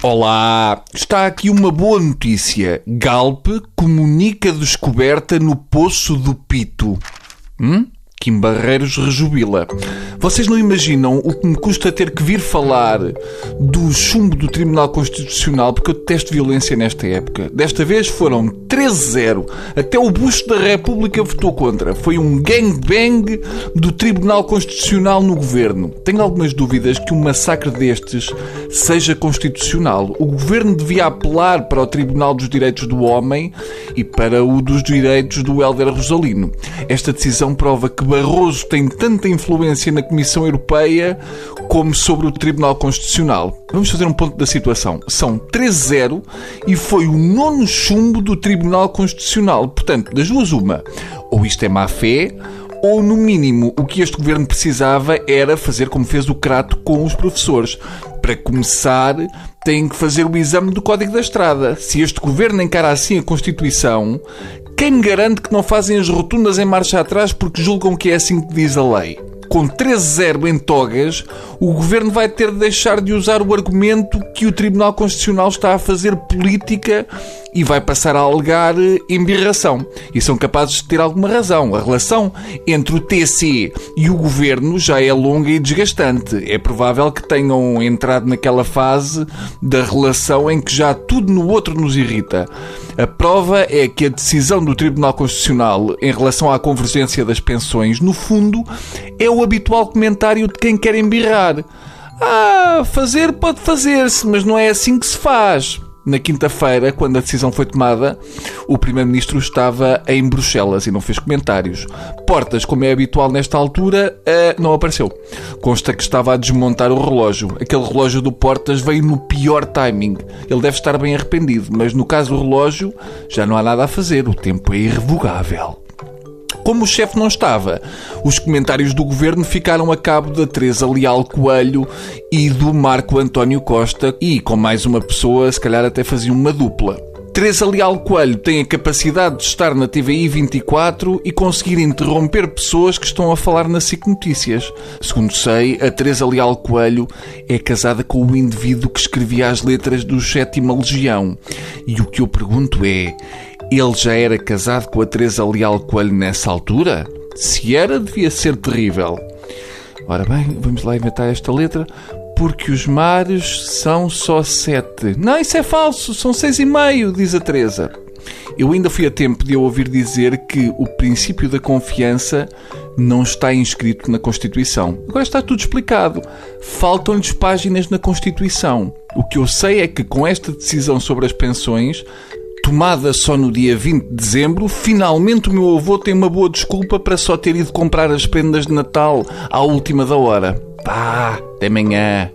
Olá, está aqui uma boa notícia. Galp comunica descoberta no Poço do Pito. Hum? Kim Barreiros rejubila. Vocês não imaginam o que me custa ter que vir falar do chumbo do Tribunal Constitucional, porque eu detesto violência nesta época. Desta vez foram 13-0. Até o Busto da República votou contra. Foi um gangbang do Tribunal Constitucional no governo. Tenho algumas dúvidas que um massacre destes seja constitucional. O governo devia apelar para o Tribunal dos Direitos do Homem e para o dos Direitos do Helder Rosalino. Esta decisão prova que Barroso tem tanta influência na Comissão Europeia como sobre o Tribunal Constitucional. Vamos fazer um ponto da situação. São 3-0 e foi o nono chumbo do Tribunal Constitucional. Portanto, das duas, uma. Ou isto é má fé, ou no mínimo o que este governo precisava era fazer como fez o Crato com os professores. Para começar, têm que fazer o exame do Código da Estrada. Se este governo encara assim a Constituição, quem me garante que não fazem as rotundas em marcha atrás porque julgam que é assim que diz a lei? Com 13-0 em togas, o governo vai ter de deixar de usar o argumento que o Tribunal Constitucional está a fazer política e vai passar a alegar embirração. E são capazes de ter alguma razão. A relação entre o TC e o governo já é longa e desgastante. É provável que tenham entrado naquela fase da relação em que já tudo no outro nos irrita. A prova é que a decisão do Tribunal Constitucional em relação à convergência das pensões, no fundo, é o habitual comentário de quem quer embirrar. Ah, fazer pode fazer-se, mas não é assim que se faz. Na quinta-feira, quando a decisão foi tomada, o Primeiro-Ministro estava em Bruxelas e não fez comentários. Portas, como é habitual nesta altura, eh, não apareceu. Consta que estava a desmontar o relógio. Aquele relógio do Portas veio no pior timing. Ele deve estar bem arrependido, mas no caso do relógio já não há nada a fazer. O tempo é irrevogável. Como o chefe não estava, os comentários do governo ficaram a cabo da Teresa Leal Coelho e do Marco António Costa e com mais uma pessoa, se calhar até faziam uma dupla. Teresa Leal Coelho tem a capacidade de estar na TVI 24 e conseguir interromper pessoas que estão a falar na SIC Notícias. Segundo sei, a Teresa Leal Coelho é casada com o indivíduo que escrevia as letras do Sétima Legião. E o que eu pergunto é: ele já era casado com a Teresa Leal Coelho nessa altura? Se era, devia ser terrível. Ora bem, vamos lá inventar esta letra porque os mares são só sete. Não, isso é falso, são seis e meio, diz a Teresa. Eu ainda fui a tempo de eu ouvir dizer que o princípio da confiança não está inscrito na Constituição. Agora está tudo explicado. Faltam-lhes páginas na Constituição. O que eu sei é que com esta decisão sobre as pensões, tomada só no dia 20 de dezembro, finalmente o meu avô tem uma boa desculpa para só ter ido comprar as prendas de Natal à última da hora. Pá, até amanhã.